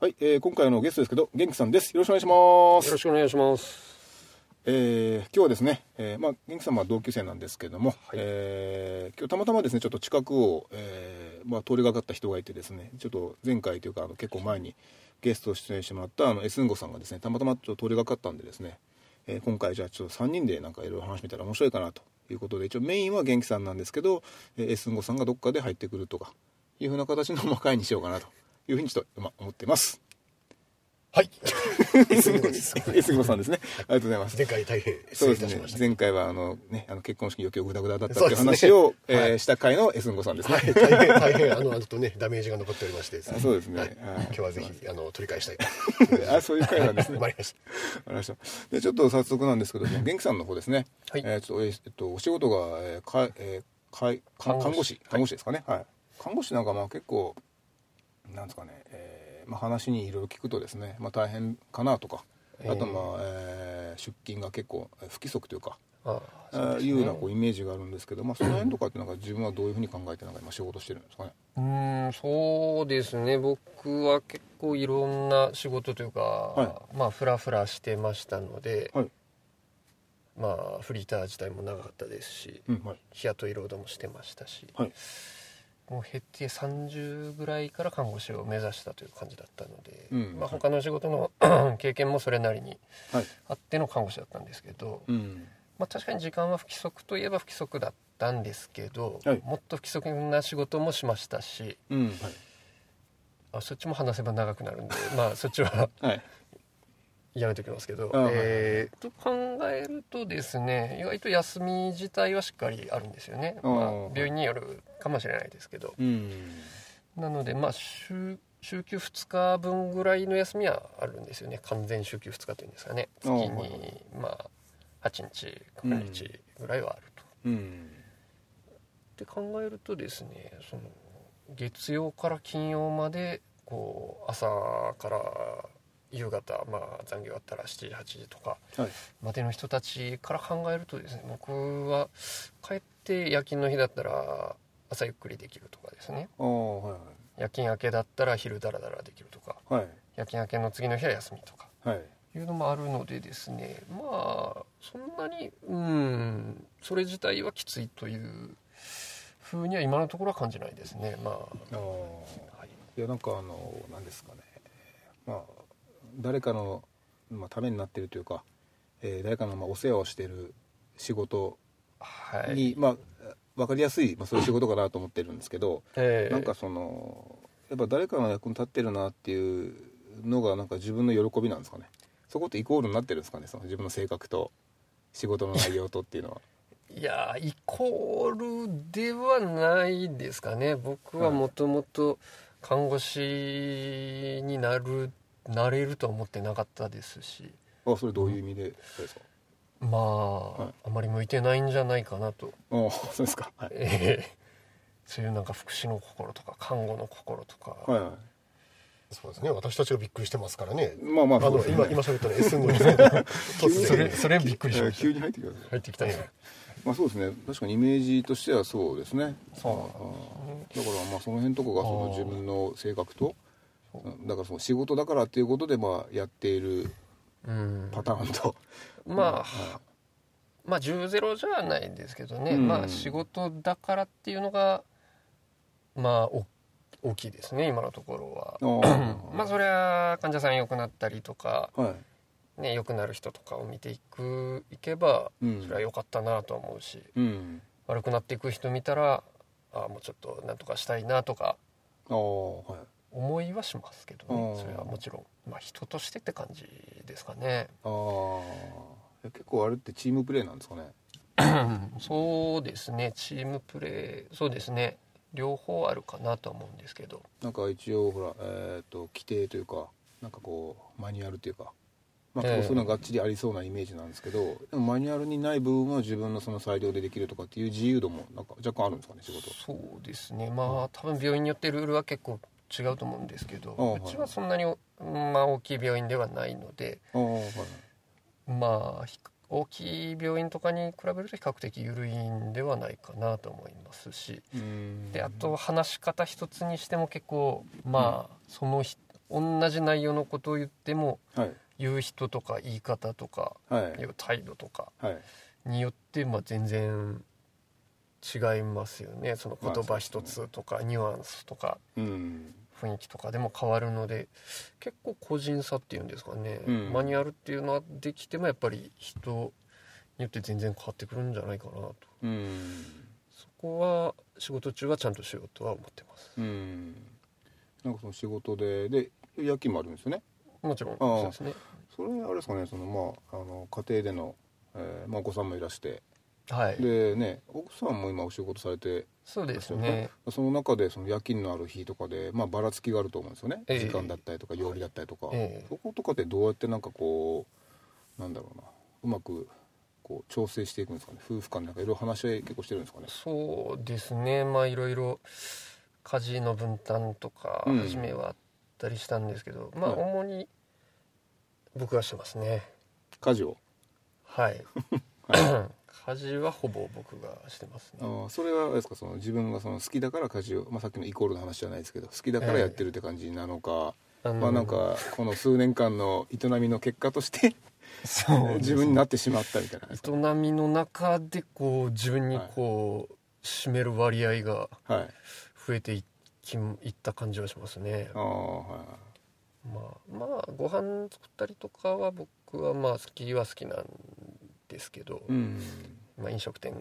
はい、えー今回のゲストですけど、元気さんです。よろしくお願いします。よろしくお願いします。えー今日はですね、えーまあ、元気さんは同級生なんですけども、えー今日たまたまですね、ちょっと近くを、えーまあ、通りがかった人がいてですね、ちょっと前回というか、あの結構前にゲスト出演してもらったあのエスンゴさんがですね、たまたまちょっと通りがかったんでですね、えー今回じゃあちょっと3人でなんかいろいろ話してみたら面白いかなということで、一応メインは元気さんなんですけど、えーエスンゴさんがどっかで入ってくるとか、いうふうな形のまあ会にしようかなというふうにちょっと、まあ、思ってます。はい。エスンゴです。エスンゴさんですね。ありがとうございます。前回大変失そうですね。前回はあの、ね、あの結婚式余興グダグダだったっていう話を、えした回のエスンゴさんですね、はい、大変、大変、あの、あのとね、ダメージが残っておりまして。ですねあそうですね。今日はぜひ、あの、取り返したい。と。あそういう回なんですね。わかりました。わかりました。でちょっと早速なんですけども 元気さんの方ですね、はい。えーちょっとえっとお仕事が、えーかえーか看護師。はい看護師ですかね。はい、看護師なんかまあ結構なんですかね、えーまあ、話にいろいろ聞くとですね、まあ、大変かなとかあとまあ、えー出勤が結構えー不規則というかああーいうようなこうイメージがあるんですけど、まあ、その辺とかってなんか自分はどういうふうに考えてなんか今仕事してるんですかね？うーん、そうですね。僕は結構いろんな仕事というか、はまあ、フラフラしてましたので、はい。まあ、フリーター自体も長かったですし、うんはい。日雇い労働もしてましたし、はいもう減って30ぐらいから看護師を目指したという感じだったので、うん。まあ、他の仕事の 経験もそれなりにはい。あっての看護師だったんですけど、うん。まあ、確かに時間は不規則といえば不規則だったんですけど、はい。もっと不規則な仕事もしましたしうん。はい。あそっちも話せば長くなるんで まあそっちははい。やめておきますけど、えーと考えるとですね意外と休み自体はしっかりあるんですよね、あまあー、病院によるかもしれないですけど。うん。なのでまあ週週休2日分ぐらいの休みはあるんですよね。完全週休2日というんですかね。月にまあ8日9日ぐらいはあると。うん。って考えるとですねその月曜から金曜までこう朝から夕方、まあ、残業あったら7時8時とかはい。までの人たちから考えるとですね僕は帰って夜勤の日だったら朝ゆっくりできるとかですね。ああはい夜勤明けだったら昼ダラダラできるとか。はい。夜勤明けの次の日は休みとか。はい。いうのもあるのでですね。まあそんなにうんそれ自体はきついというふうには今のところは感じないですね。まあ、ああはい、いやなんかあのなんですかね。まあ誰かの、まあ、ためになってるというか、えー誰かのまあお世話をしてる仕事はい。に、まあ分かりやすい、まあ、そういう仕事かなと思ってるんですけど、えーなんかそのやっぱ誰かの役に立ってるなっていうのがなんか自分の喜びなんですかね。そこってイコールになってるんですかねその自分の性格と仕事の内容とっていうのは。いやイコールではないですかね。僕はもともと看護師になるなれるとは思ってなかったですし。あそれどういう意味でですか、まあ、い。あまり向いてないんじゃないかなと。ああそうですか。はい、ええ。そういうなんか福祉の心とか看護の心とか、はいはい。そうですね。私たちがびっくりしてますからね。まあまああの今今喋ったの S の 突それ然。それびっくりしえーました。急に入ってきます入ってきたねまあそうですね。確かにイメージとしてはそうですね。そうだからまあその辺とかがその自分の性格とう。ん。だからその仕事だからっていうことでまあやっているうんパターンと。まあ、はまあ10ゼロじゃないですけどね、うん。まあ仕事だからっていうのがまあお大きいですね今のところは。まあそりゃ患者さん良くなったりとかはい。ね良くなる人とかを見ていくいけばうん。それは良かったなとは思うし、うん。悪くなっていく人見たらああもうちょっとなんとかしたいなとかああはい思いはしますけどあねーそれはもちろん、まあ、人としてって感じですかね。ああ結構あれってチームプレーなんですかね？そうですね。チームプレーそうですね。両方あるかなとは思うんですけど。なんか一応ほらえっ、と規定というかなんかこうマニュアルというか。まあ、ええ。そういうのがっちりありそうなイメージなんですけど、でもマニュアルにない部分は自分のその裁量でできるとかっていう自由度もなんか若干あるんですかね仕事。そうですね。まあ多分病院によってルールは結構違うと思うんですけどうちはそんなに、まあ、大きい病院ではないのでまあひ大きい病院とかに比べると比較的緩いんではないかなと思いますしうん。であと話し方一つにしても結構まあそのひ同じ内容のことを言ってもはい。言う人とか言い方とかはい。態度とかはい。によってまあ全然違いますよね。その言葉一つとかニュアンスとかうん。雰囲気とかでも変わるので結構個人差っていうんですかね、うん。マニュアルっていうのはできてもやっぱり人によって全然変わってくるんじゃないかなと。うん。そこは仕事中はちゃんとしようとは思ってます。うん。なんかその仕事でで夜勤もあるんですよね。もちろん。そうですね。それあれですかね。そのまああの家庭での、えーまあ、お子さんもいらしてはい。でね奥さんも今お仕事されてそうですね。その中でその夜勤のある日とかで、まあ、ばらつきがあると思うんですよね、ええ。時間だったりとか曜日だったりとか、ええ。そことかってどうやってなんかこうなんだろうなうまくこう調整していくんですかね。夫婦間なんかいろいろ話し合い結構してるんですかね。そうですね。まあいろいろ家事の分担とかうん。初めはあったりしたんですけど、まあはい。主に僕がしてますね。家事を。はい 家事はほぼ僕がしてますあねーそれはあれですか？その自分がその好きだから家事を、まあ、さっきのイコールの話じゃないですけど好きだからやってるって感じなのか、あのまあなんかこの数年間の営みの結果としてそう自分になってしまったみたいな営みの中でこう自分にこう占める割合がはい。増えていきいった感じはしますね。ああはまあまあご飯作ったりとかは僕はまあ好きは好きなんですけど、いうんまあ、飲食店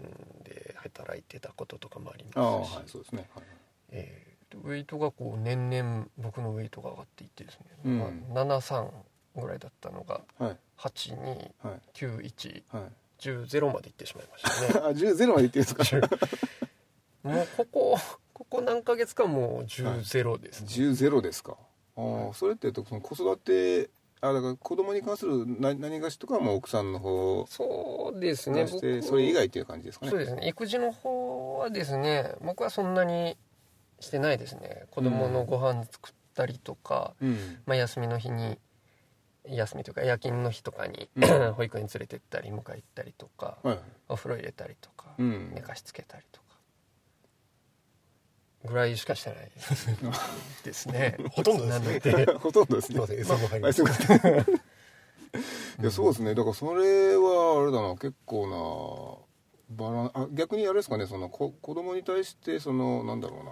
で働いてたこととかもありますし、はいそうですね、はい。えーウェイトがこう年々僕のウェイトが上がっていってですね、うん。まあ、73ぐらいだったのがはい。829110はい。はい。ゼロまでいってしまいましたね。あ10ゼロまでいってるんですか？もうここここ何ヶ月かもう10ゼロです、ね。10ゼロですか？ああそれってその子育てあだから子供に関する何何がしとかはもう奥さんの方そうですね。がして僕それ以外っていう感じですかね。そうですね。育児の方はですね僕はそんなにしてないですね。子供のご飯作ったりとか、うん。まあ、休みの日に休みというか夜勤の日とかに、うん。保育園連れてったり迎え行ったりとか、はいはい。お風呂入れたりとか、うん。寝かしつけたりとかぐらいしかしてない。ですね。ほとんどですね。ほとんどですね。すいませんりあますすいません。いやそうですね。だからそれはあれだな。結構なバランあ逆にあれですかね。そのこ子供に対してそのなんだろうな。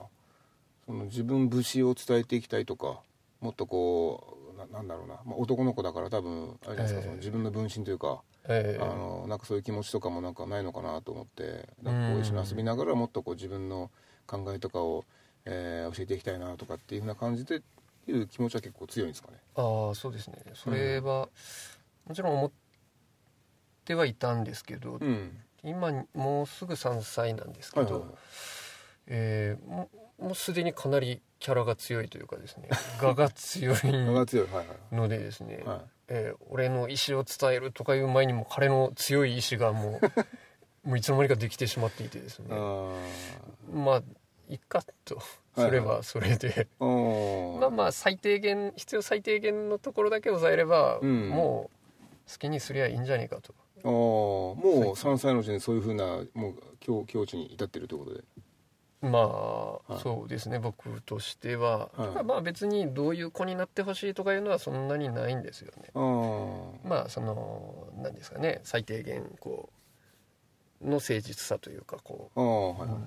その自分節を伝えていきたいとかもっとこうななんだろうな、まあ、男の子だから多分あれですか、ええ。その自分の分身というかえあのなんかそういう気持ちとかもなんかないのかなと思ってなんかこう一緒に遊びながらもっとこう自分の考えとかを、えー教えていきたいなとかっていうふうな感じでいう気持ちは結構強いんですかね。ああそうですね。それは、もちろん思ってはいたんですけど、うん。今もうすぐ3歳なんですけど、はいはいはい。えーももうすでにかなりキャラが強いというかですね。我が強い我が強い。はいはい。のでですね、はい。えー俺の意思を伝えるとかいう前にも彼の強い意志がもうもういつの間にかできてしまっていてですね。あまあいっかと。それはそれで、ーおー。まあまあ最低限必要最低限のところだけ抑えれば、うん。もう好きにすりゃいいんじゃねえかと。あー。もう3歳のうちにそういうふうなもう境境地に至ってるということで。まあ、はい。そうですね。僕としては、はい。まあ別にどういう子になってほしいとかいうのはそんなにないんですよね。ああまあその何ですかね。最低限こうの誠実さというかこああはいは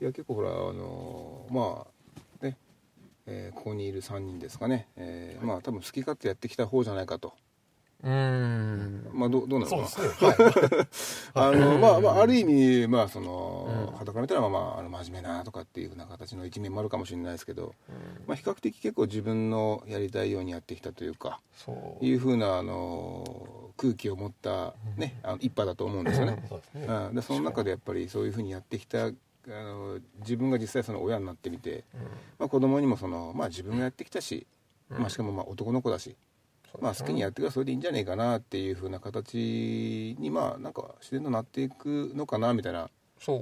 い、いや結構ほらあのーまあね、えーここにいる3人ですかね、えーまあ多分好き勝手やってきた方じゃないかとうん。まあどうどうなのかそうなですね。はい。あのまあまあある意味まあそのうん。傍から見たらまあまああの真面目なとかっていうふうな形の一面もあるかもしれないですけど、まあ、比較的結構自分のやりたいようにやってきたというかそう。いうふうなあの空気を持ったねあの一派だと思うんですよね。そうですね。うん、でその中でやっぱりそういうふうにやってきたあの自分が実際その親になってみて、まあ、子供にもその、まあ、自分がやってきたし、うん。まあ、しかもまあ男の子だし、まあ、好きにやってくればそれでいいんじゃないかなっていうふうな形にまあなんか自然となっていくのかなみたいな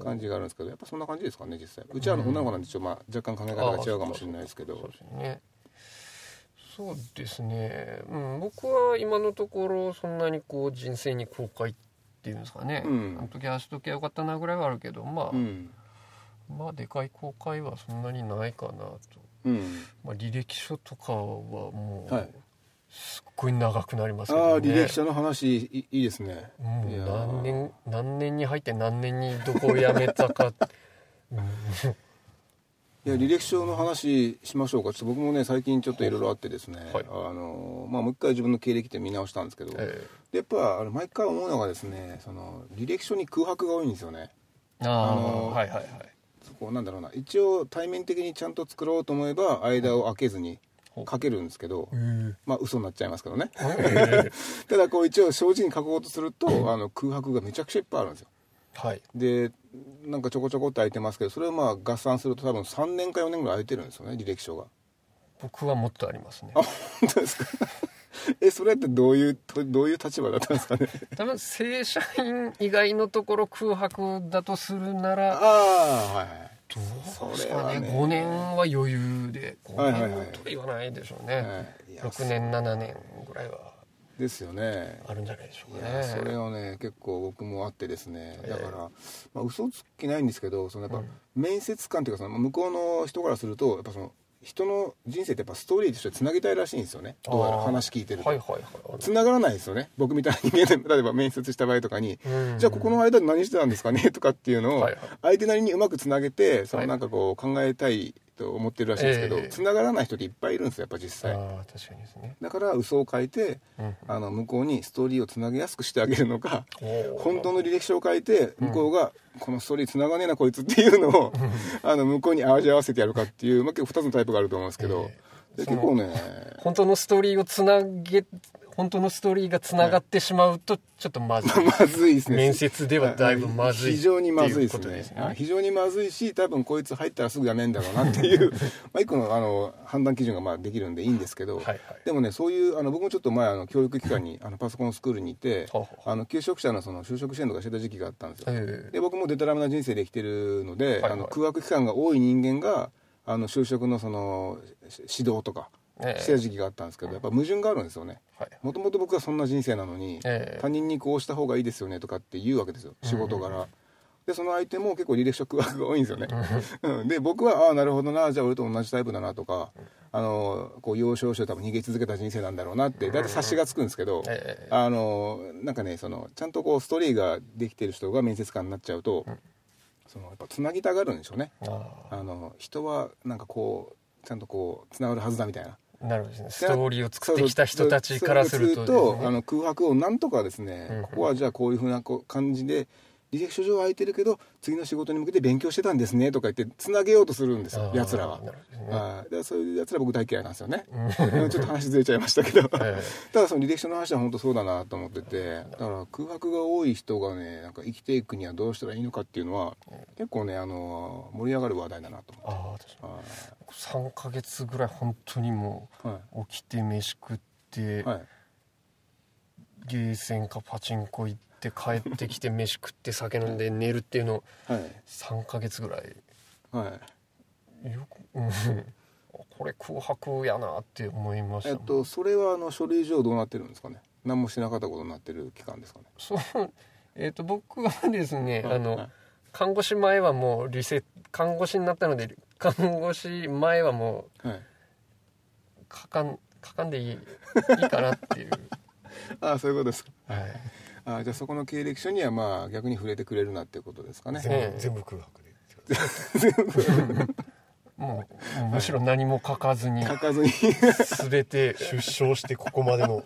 感じがあるんですけどやっぱそんな感じですかね実際。うちはあの女の子なんでちょっとまあ若干考え方が違うかもしれないですけど。そうですね。そうん、僕は今のところそんなにこう人生に後悔っていうんですかね、うん。あの時ああしときゃよかったなぐらいはあるけどまあ、うん。まあでかい後悔はそんなにないかなと、うん。まあ、履歴書とかはもう、はいごい長くなりますけどね。ああ履歴書の話いいいですね。もういやー。何年何年に入って何年にどこを辞めたか、うん。いや履歴書の話しましょうか。ちょっと僕もね最近ちょっといろいろあってですね、はい。あのまあ、もう一回自分の経歴って見直したんですけど、えでやっぱあの毎回思うのがですねその履歴書に空白が多いんですよね。えあのはいはいはい。そこなんだろうな。一応対面的にちゃんと作ろうと思えば間を空けずに書けるんですけど、まあ嘘になっちゃいますけどね。ただこう一応正直に書こうとするとあの空白がめちゃくちゃいっぱいあるんですよ。はい。でなんかちょこちょこって空いてますけどそれをまあ合算すると多分3年か4年ぐらい空いてるんですよね履歴書が。僕はもっとありますね。あ本当ですか？えそれってどういうとどういう立場だったんですかね？多分正社員以外のところ空白だとするならああはいはいどうですそれかねはね5年は余裕で5はいはいはい。年とは言わないでしょうね、はい。いや6年7年ぐらいは。ですよね。あるんじゃないでしょいうかね。やそれをね結構僕もあってですね。ええ。だから、まあ、嘘つきないんですけどそのやっぱ、うん。面接官っていうかその向こうの人からするとやっぱその人の人生ってやっぱストーリーとしてつなげたいらしいんですよね。どうやら話聞いてると、はいはいはいつながらないですよね。僕みたいに 例えば面接した場合とかに、うん。じゃあここの間で何してたんですかね？とかっていうのを相手なりにうまくつなげてそのはい。なんかこう考えたいと思ってるらしいんですけど、ええ。つながらない人っていっぱいいるんですよやっぱ実際。ああ確かにですね、だから嘘を書いてうんあの向こうにストーリーをつなげやすくしてあげるのか本当の履歴書を書いて向こうがこのストーリーつながねえなこいつっていうのを あの向こうに味合わせてやるかっていう、まあ、結構2つのタイプがあると思うんですけど、でえ。その結構ね本当のストーリーをつなげ本当のストーリーがつながってしまうとちょっっとまずい。まずいですね。面接ではだいぶまずい非常にまずいですね。ですね。あ非常にまずいし多分こいつ入ったらすぐ辞めんだろうなっていう まあ一個のあの判断基準がまあできるんでいいんですけど、はいはい。でもねそういうあの僕もちょっと前あの教育機関にあのパソコンスクールにいてあの求職者のその就職支援とかしてた時期があったんですよ、ええ。で僕もデタラメな人生で生きてるので、はいあの空白期間が多い人間があの就職のそのし指導とかええしてた時期があったんですけどやっぱ矛盾があるんですよね。はい。もともと僕はそんな人生なのに、ええ。他人にこうした方がいいですよねとかって言うわけですよ仕事柄、でその相手も結構履歴書が多いんですよね、うん。で僕はああなるほどなじゃあ俺と同じタイプだなとか、あのこう要所要所多分逃げ続けた人生なんだろうなって大体察しがつくんですけど、ええ。あのなんかねそのちゃんとこうストーリーができてる人が面接官になっちゃうと、そのやっぱつなぎたがるんでしょうね。ああの人はなんかこうちゃんとこうつながるはずだみたいな。あなるほどですね。ストーリーを作ってきた人たちからするとね。あの空白をなんとかですね、うん。ここはじゃあこういうふうな感じで履歴書上は空いてるけど次の仕事に向けて勉強してたんですねとか言ってつなげようとするんですよああやつらは。ね。はい。でそういうやつら僕大嫌いなんですよね。うん。ちょっと話ずれちゃいましたけど、えただその履歴書の話は本当そうだなと思っててだから空白が多い人がねなんか生きていくにはどうしたらいいのかっていうのは結構ねあの盛り上がる話題だなと思って。ああ確かはに。3ヶ月ぐらい本当にもう起きて飯食って、いはい。ゲーセンかパチンコ行って帰ってきて飯食って酒飲んで寝るっていうのをはい。3ヶ月ぐらい。はい。よく、うん、これ空白やなって思いました。えっとそれはあの書類上どうなってるんですかね？何もしなかったことになってる期間ですかね？そう。えっと僕はですね、あのはい。はい看護師前はもうリセ看護師になったので看護師前はもうはい。書かん書かんでいいいいかなっていう、ああそういうことですか。はい、ああじゃあそこの経歴書にはまあ逆に触れてくれるなっていうことですかね。ええ。全部空白でもうもうむしろ何も書かずに書かずに。全て出生してここまでの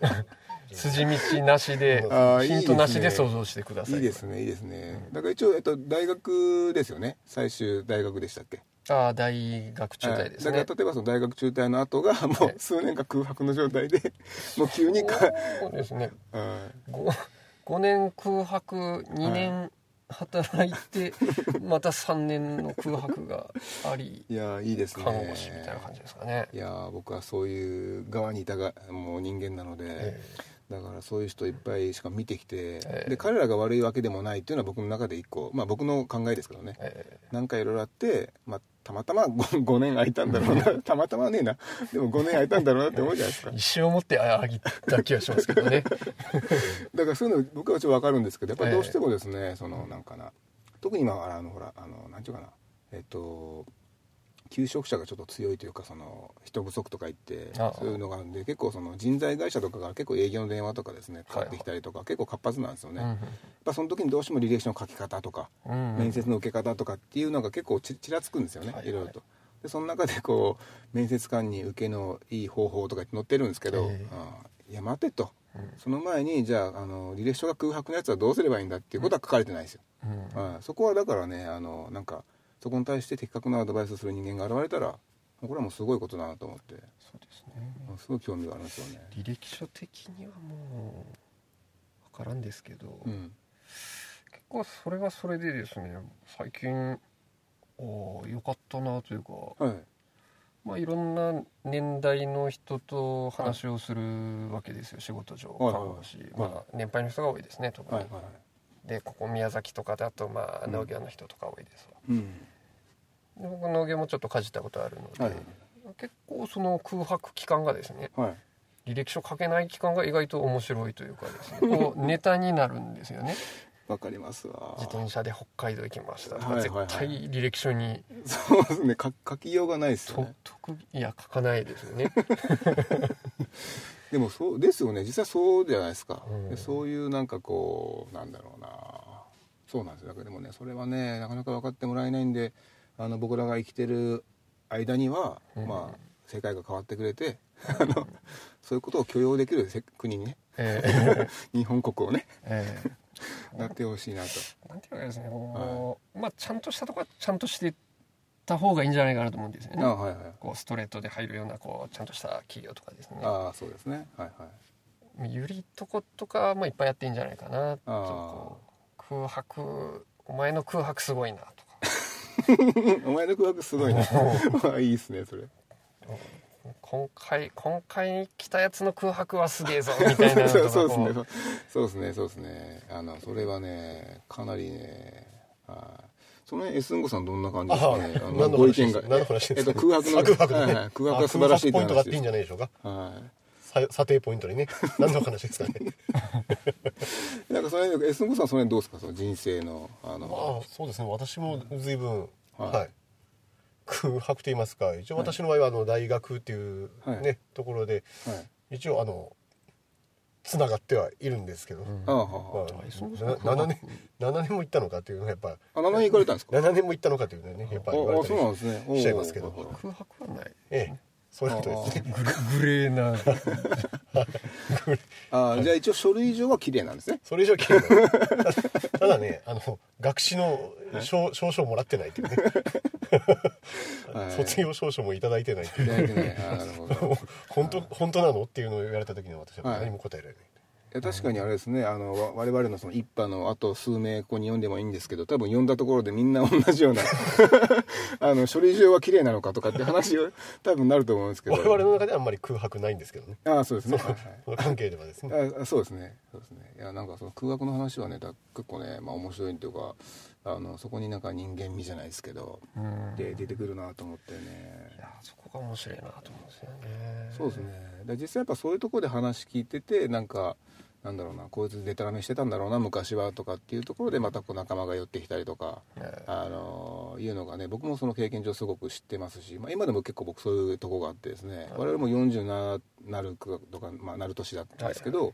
筋道なしでヒントなしで想像してください。いいですねいいですね。だから一応、えっと、大学ですよね。最終大学でしたっけ？ああ大学中退ですね、はい。だから例えばその大学中退の後がもう数年間空白の状態でもう急にか、そうですね。は 5, 5年空白2年働いて また3年の空白がありいやいいですね。看護師みたいな感じですかね。いや僕はそういう側にいたがもう人間なので、えだからそういう人いっぱいしか見てきて、ええ。で彼らが悪いわけでもないっていうのは僕の中で一個まあ僕の考えですけどね。えなんかいろいろあって、まあ、たまたま 5, 5年空いたんだろうな。たまたまねえな。でも5年空いたんだろうなって思うじゃないですか。え 一生持ってあげた気がしますけどね。だからそういうの僕はちょっと分かるんですけどやっぱりどうしてもですね、そのなんかな。特に今あのほらあのなんていうかな。えっと求職者がちょっと強いというかその人不足とか言ってそういうのがあるんで結構その人材会社とかから結構営業の電話とかですねかかってきたりとか、結構活発なんですよね、やっぱその時にどうしても履歴書の書き方とか、面接の受け方とかっていうのが結構ちちらつくんですよね、はいろい。ろと。でその中でこう面接官に受けのいい方法とか載ってるんですけど、いや待てと、うん。その前にじゃああの履歴書が空白のやつはどうすればいいんだっていうことは書かれてないですよ、うんはいそこはだからねあのなんかそこに対して的確なアドバイスをする人間が現れたらこれはもうすごいことだなと思って。そうですね。うんすごい興味があるんですよね。履歴書的にはもう分からんですけど、うん。結構それはそれでですね最近おーよかったなというか、はい。まあ、いろんな年代の人と話をするわけですよ、仕事上。はい看護師、はいまあ、年配の人が多いですね特に、はいはいでここ宮崎とかだとまあうん。農業の人とか多いですわ、うん。で僕農業もちょっとかじったことあるので、はい。結構その空白期間がですねはい。履歴書書けない期間が意外と面白いというかですね こうネタになるんですよね。わかりますわ。自転車で北海道行きましたとか、はいはいはい。絶対履歴書にそうですね。か書きようがないですね。特いや書かないですよね。でもそうですよね。実際そうじゃないですか、うん。でそういうなんかこうなんだろうなそうなんですよ。だけどでもねそれはねなかなか分かってもらえないんであの僕らが生きてる間には、うん。まあ世界が変わってくれてあのそういうことを許容できるせ国にねえ 日本国をねええ。なってほしいなと。えなんていうかですねこう、まあちゃんとしたとこはちゃんとしてた方がいいんじゃないかなと思うんですよね。あはいはいこうストレートで入るようなこうちゃんとした企業とかですね。ああそうですね。はいはい。ゆりとことかもいっぱいやっていいんじゃないかなとあう空白お前の空白すごいなとか。お前の空白すごいな。ま あいいですねそれ。今回今回来たやつの空白はすげえぞみたいな そうかそうですね。こそうですねそうですね。あのそれはねかなりねはい。その辺エスンゴさんどんな感じですかね？あのご意見が。何の話ですか？えっと空白のあ空白のね。はいはい。空白が素晴らしいポイントがあっていいんじゃゃないでしょうか？はさ査定ポイントにね。何の話ですかね。い なんかその辺エスンゴさんその辺どうですか？その人生のあまあのそうですね。私も随分はい。はい。空白と言いますか。一応私の場合はあの大学っていうはい。ねところではい。一応あのつながってはいるんですけど。ううんああはまああそうあそうな7年7年も行ったのかっていうのがやっぱあ7年行かれたんですか？7年も行ったのかというのはねやっぱり言われたりしちゃいますけど。空白はないええそういうことですね。グレーな。ああじゃあ一応書類上は綺麗なんですね。それ以上綺麗な ただねあの学士の証証書をもらってないっていうね。はい。卒業証書もいただいてないってい 本当本当なの？っていうのを言われた時には私は何も答えられない、確かにあれですねあのわ我々のその一派のあと数名ここに読んでもいいんですけど多分読んだところでみんな同じような あの処理上は綺麗なのかとかって話を多分なると思うんですけど。我々の中ではあんまり空白ないんですけどね。ああそうですね。関係ではですね。はいあそうですね。そうですね。いやなんかその空白の話はねだ結構ね、まあ、面白いというかあのそこになんか人間味じゃないですけどうん。で出てくるなと思ってね。いやそこが面白いなと思うんですよね。そうですね。で実際やっぱそういうところで話聞いててなんかなんだろうなこいつデタラメしてたんだろうな昔はとかっていうところでまたこう仲間が寄ってきたりとか、えあのいうのがね僕もその経験上すごく知ってますし、まあ、今でも結構僕そういうとこがあってですね我々も40ななるとか、まあ、なる年だったんですけど、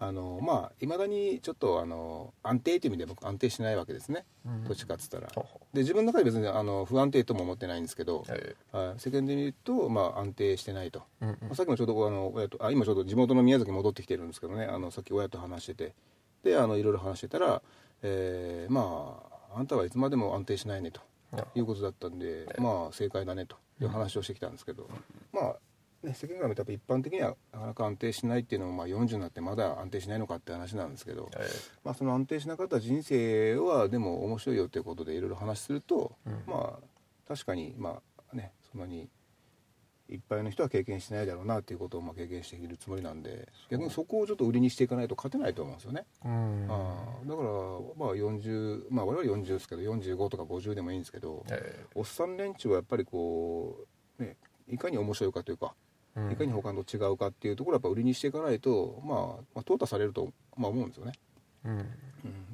あのまあいまだにちょっとあの安定という意味で僕安定してないわけですね、うん。どっちかっつったら。で自分の中で別にあの不安定とも思ってないんですけど、えはい。世間で見ると、まあ、安定してないと。うんうん。まあさっきもちょうどあの親とあ今ちょうど地元の宮崎に戻ってきてるんですけどね。あのさっき親と話してて。であのいろいろ話してたら、えーまああんたはいつまでも安定しないねと。あいうことだったんで、まあ正解だねという話をしてきたんですけど、まあね、世間から見たら一般的にはなかなか安定しないっていうのも、まあ、40になってまだ安定しないのかって話なんですけど、えまあ、その安定しなかった人生はでも面白いよっていうことでいろいろ話すると、うん。まあ確かにまあねそんなにいっぱいの人は経験しないだろうなっていうことをまあ経験しているつもりなんで逆にそこをちょっと売りにしていかないと勝てないと思うんですよね。うん。ああだからまあ40まあ我々40ですけど45とか50でもいいんですけど、え。おっさん連中はやっぱりこうねいかに面白いかというか、いかに他と違うかっていうところをやっぱ売りにしていかないと、まあ、まあ淘汰されると、まあ、思うんですよね、うん。う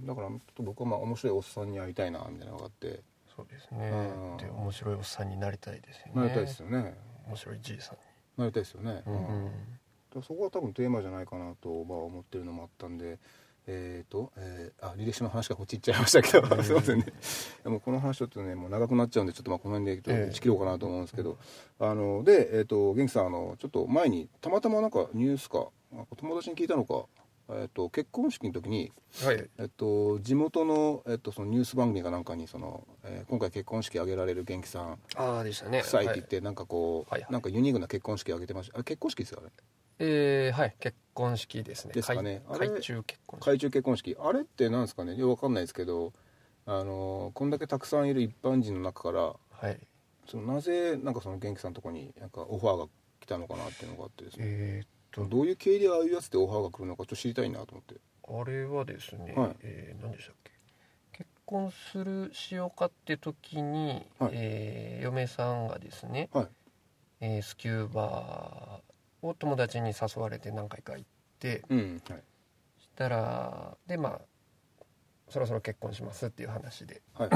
ん、だからちょっと僕はまあ面白いおっさんに会いたいなみたいなのがあって。そうですね。うん。で面白いおっさんになりたいですよね。なりたいですよね。面白いじいさんなりたいですよね、に、うん。だからそこは多分テーマじゃないかなと、まあ、思ってるのもあったんでえーとえーあ履歴書の話がこっち行っちゃいましたけどすいませんね。でもこの話ちょっとねもう長くなっちゃうんでちょっとまあこの辺でちょっと打ち切ろうかなと思うんですけど、あのでえっ、と元気さんあのちょっと前にたまたまなんかニュースか友達に聞いたのか、えっと結婚式の時に、はい。えっと地元の,、えっとそのニュース番組かなんかにその、えー今回結婚式挙げられる元気さんああでしたね。夫妻って言って、なんかこう、はいはい。なんかユニークな結婚式挙げてました。あ結婚式ですよあれえーはい結婚式ですね。ですかね。海中結婚式。海中結婚式。あれってなんですかね。よくわかんないですけどあのこんだけたくさんいる一般人の中からはい。そのなぜなんかその元気さんのとこになんかオファーが来たのかなっていうのがあってですね、えーっと。どういう経緯でああいうやつでオファーが来るのかちょっと知りたいなと思って。あれはですね、はい。えー何でしたっけ。結婚するしようかって時に、はい。えー嫁さんがですね、はい。えースキューバを友達に誘われて何回か行ってうんはい。したらでまあそろそろ結婚しますっていう話で、はい。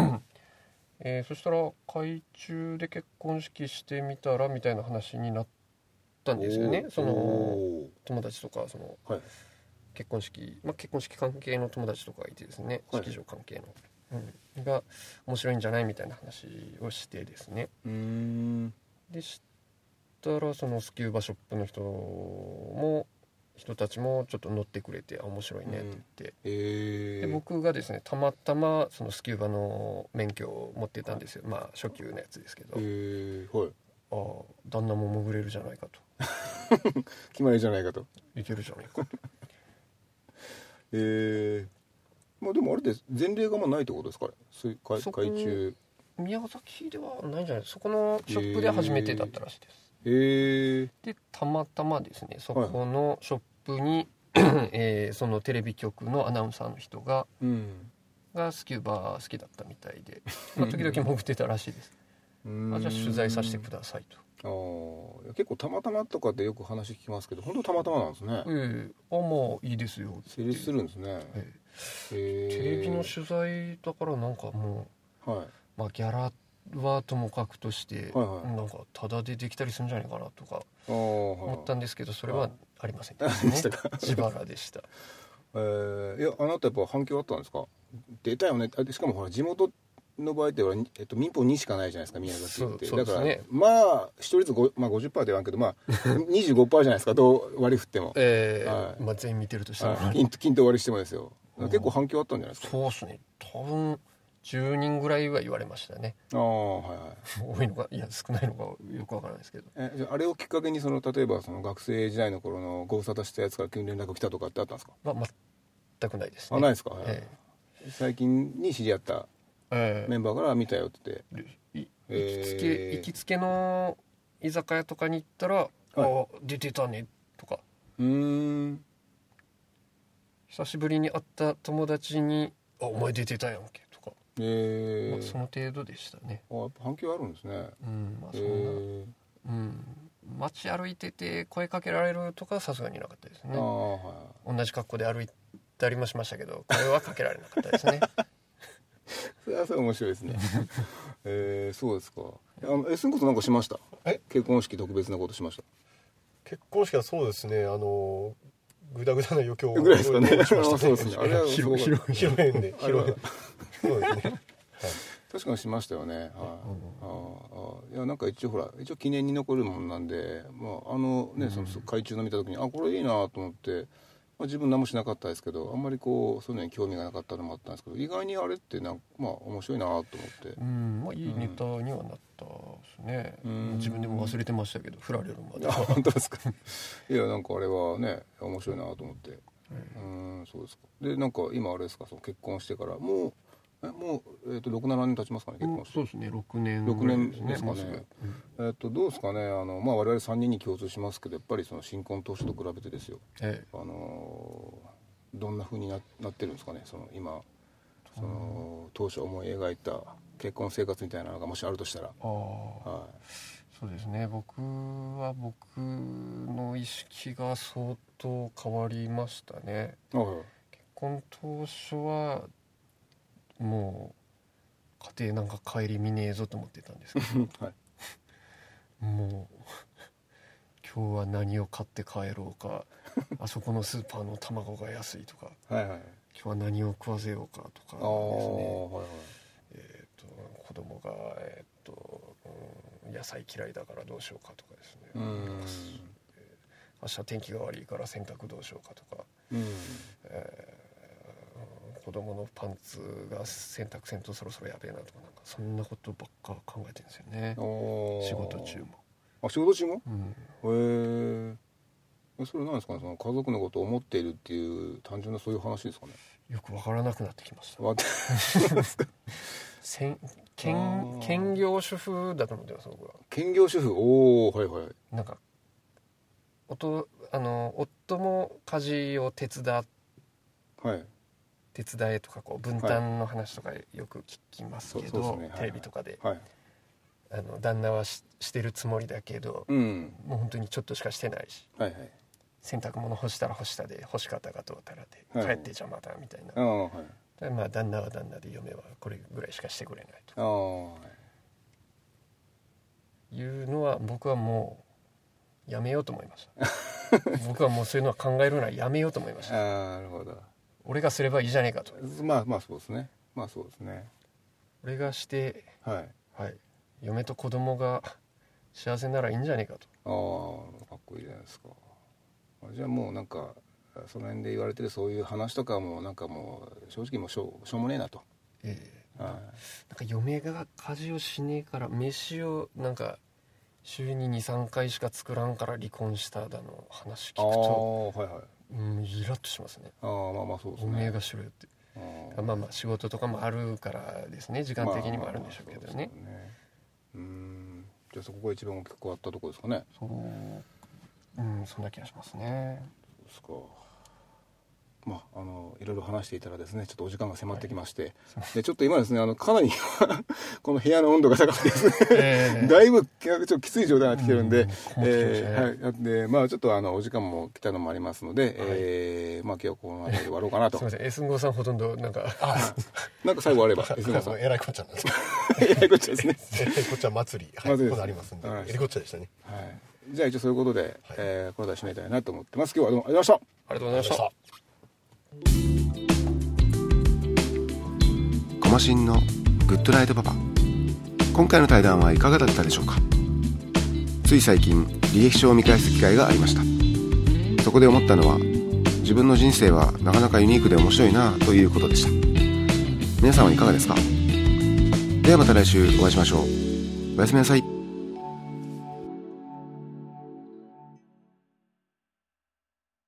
えーそしたら海中で結婚式してみたらみたいな話になったんですよね。そのお友達とかそのーはい。結婚式、まあ、結婚式関係の友達とかがいてですねはい。式場関係の、うん、が面白いんじゃないみたいな話をしてですね。うでしたらそのスキューバショップの人も人たちもちょっと乗ってくれてあ面白いねって言って、えー、で僕がですねたまたまそのスキューバの免許を持ってたんですよ、まあ初級のやつですけど、えー、はい。ああ旦那も潜れるじゃないかと。決まりじゃないかと。いけるじゃないかと。えー、まあでもあれで前例がまあないってことですかね？海中。宮崎ではないんじゃない？そこのショップで初めてだったらしいです、えー、でたまたまですねそこのショップに、えーそのテレビ局のアナウンサーの人がうん。がスキューバー好きだったみたいで、まあ、時々潜ってたらしいです。あじゃあ取材させてくださいと。あー。いや結構たまたまとかってよく話聞きますけど本当たまたまなんですね、「ええ。あまあいいですよ」って成立するんですね。ええ。ー。えテレビの取材だからなんかもはい、う、まあ、ギャラはともかくとして、はいはい。なんかタダでできたりするんじゃないかなとか思ったんですけどそれはありません でしたか？自腹でした。えーいやあなたやっぱ反響あったんですか？出たよね。しかもほら地元の場合ってほら、えっと、民法2しかないじゃないですか宮崎って。ねだからまあ一人ずつご、まあ、50%ではんけどまあ 25%じゃないですかどう割り振っても、ええはい。まあ、全員見てるとしたら、はい。均均等割りしてもですよ。うん結構反響あったんじゃないですか？そうですね。多分10人ぐらいは言われましたね。ああはいはい。多いのかいや少ないのかよくわからないですけど。えじゃああれをきっかけにその例えばその学生時代の頃のご無沙汰したやつから急に連絡来たとかってあったんですか、まあ全くないですね。あないですか、え最近に知り合ったええ。メンバーから見たよって。行きつけ行きつけの居酒屋とかに行ったら「あ出てたね」とか。うーん。久しぶりに会った友達に「あお前出てたやんけ」えー。まあ、その程度でしたね。あやっぱ反響あるんですね。うんまあえそんな、ーうん。街歩いてて声かけられるとかはさすがになかったですね。ああはい。同じ格好で歩いたりもしましたけど声はかけられなかったですね。それはそれ面白いですね。えー、そうですか。あのえすんことなんかしました？え？結婚式特別なことしました。結婚式はそうですね。あのグダグダな余興をぐらいですかね。そうですね。あれ でそうですね。確かにしましたよね。はい、ああいやなんか一応ほら一応記念に残るもんなんで、まあ、あのねその海中の見た時にあこれいいなと思ってまあ、自分何もしなかったですけどあんまりこうそういうのに興味がなかったのもあったんですけど意外にあれってなんまあ面白いなと思って。うん。まあいいネタにはなったですね、うん。自分でも忘れてましたけど振られるまで。あ本当ですか。いやなんかあれはね面白いなと思って。うんそうですか。でなんか今あれですかその結婚してから。もうえもう、えー、と67年経ちますかね結婚そうですね6年6年ぐらいですかね。えっとどうですかねあの、まあ、我々3人に共通しますけどやっぱりその新婚当初と比べてですよ。ええ。あのーどんな風にななってるんですかねその今その当初思い描いた結婚生活みたいなのがもしあるとしたら、はそうですね。僕は僕の意識が相当変わりましたね。い、はい。結婚当初はもう家庭なんか顧みねえぞと思ってたんですけど。はい。もう今日は何を買って帰ろうか。あそこのスーパーの卵が安いとか。はいはい今日は何を食わせようかとかですああねはいえー、と子供がえっ、と、うん野菜嫌いだからどうしようかとかですね。明日天気が悪いから洗濯どうしようかとか、うん。えー子供のパンツが洗濯せんとそろそろやべえなとかなんかそんなことばっか考えてるんですよね。仕事中も、あ仕事中も？うん、へえそれなんですかね？その家族のことを思っているっていう単純なそういう話ですかね？よくわからなくなってきました。兼ー。兼業主婦だと思ってます僕は。兼業主婦？おおはいはい。なんか夫あの夫も家事を手伝っはい手伝えとかこう分担の話とかよく聞きますけど、ね。はい。テレビとかで、はい。あの旦那はししてるつもりだけど、うん。もう本当にちょっとしかしてないしはいはい。洗濯物干したら干したで干し方がどうたらで、はい。帰って邪魔だみたいな。はい。でまあ旦那は旦那で嫁はこれぐらいしかしてくれないああはいというのは僕はもうやめようと思いました。僕はもうそういうのは考えるのはやめようと思いました。なるほど俺がすればいいじゃねえかと。まあまあそうですね。まあそうですね。俺がしてはい。はい。嫁と子供が幸せならいいんじゃねえかと。ああかっこいいじゃないですか。あじゃあもうなんかその辺で言われてるそういう話とかもなんかもう正直もうしょうしょうもねえなと、ええ。はなんか嫁が家事をしねえから飯をなんか週に23回しか作らんから離婚しただの話聞くい、ああとはいはいうんイラッとしますね。ああまあまあそうですおねめえがしろよって。まあまあ仕事とかもあるからですね。時間的にもあるんでしょうけどね,、まあまあそうん。じゃあそこが一番大きく変わったところですかね。そう。うんそんな気がしますね。そうですかまあ、あのいろいろ話していたらですねちょっとお時間が迫ってきまして、でちょっと今ですねあのかなり この部屋の温度が高くてですね、ええ。だいぶちょっときつい状態になってきてるんで、うんえーはい、でまあちょっとあのお時間も来たのもありますので、えーまあ今日はこの辺りで終わろうかなと。すみません。S ンゴさんほとんどなんかなんか最後あればあ泉川さん。えらいこっちゃなんです えらいこっちゃですね。えらいこっちゃ祭り。はい祭りここありますんで。はい。えらいこっちゃでしたね。はい。じゃあ一応そういうことで、えーこの度は締めたいなと思ってます。今日はどうもありがとうございました。ありがとうございましたコマシンのグッドナイトパパ。今回の対談はいかがだったでしょうか？つい最近履歴書を見返す機会がありました。そこで思ったのは自分の人生はなかなかユニークで面白いなということでした。皆さんはいかがですか？ではまた来週お会いしましょう。おやすみなさい。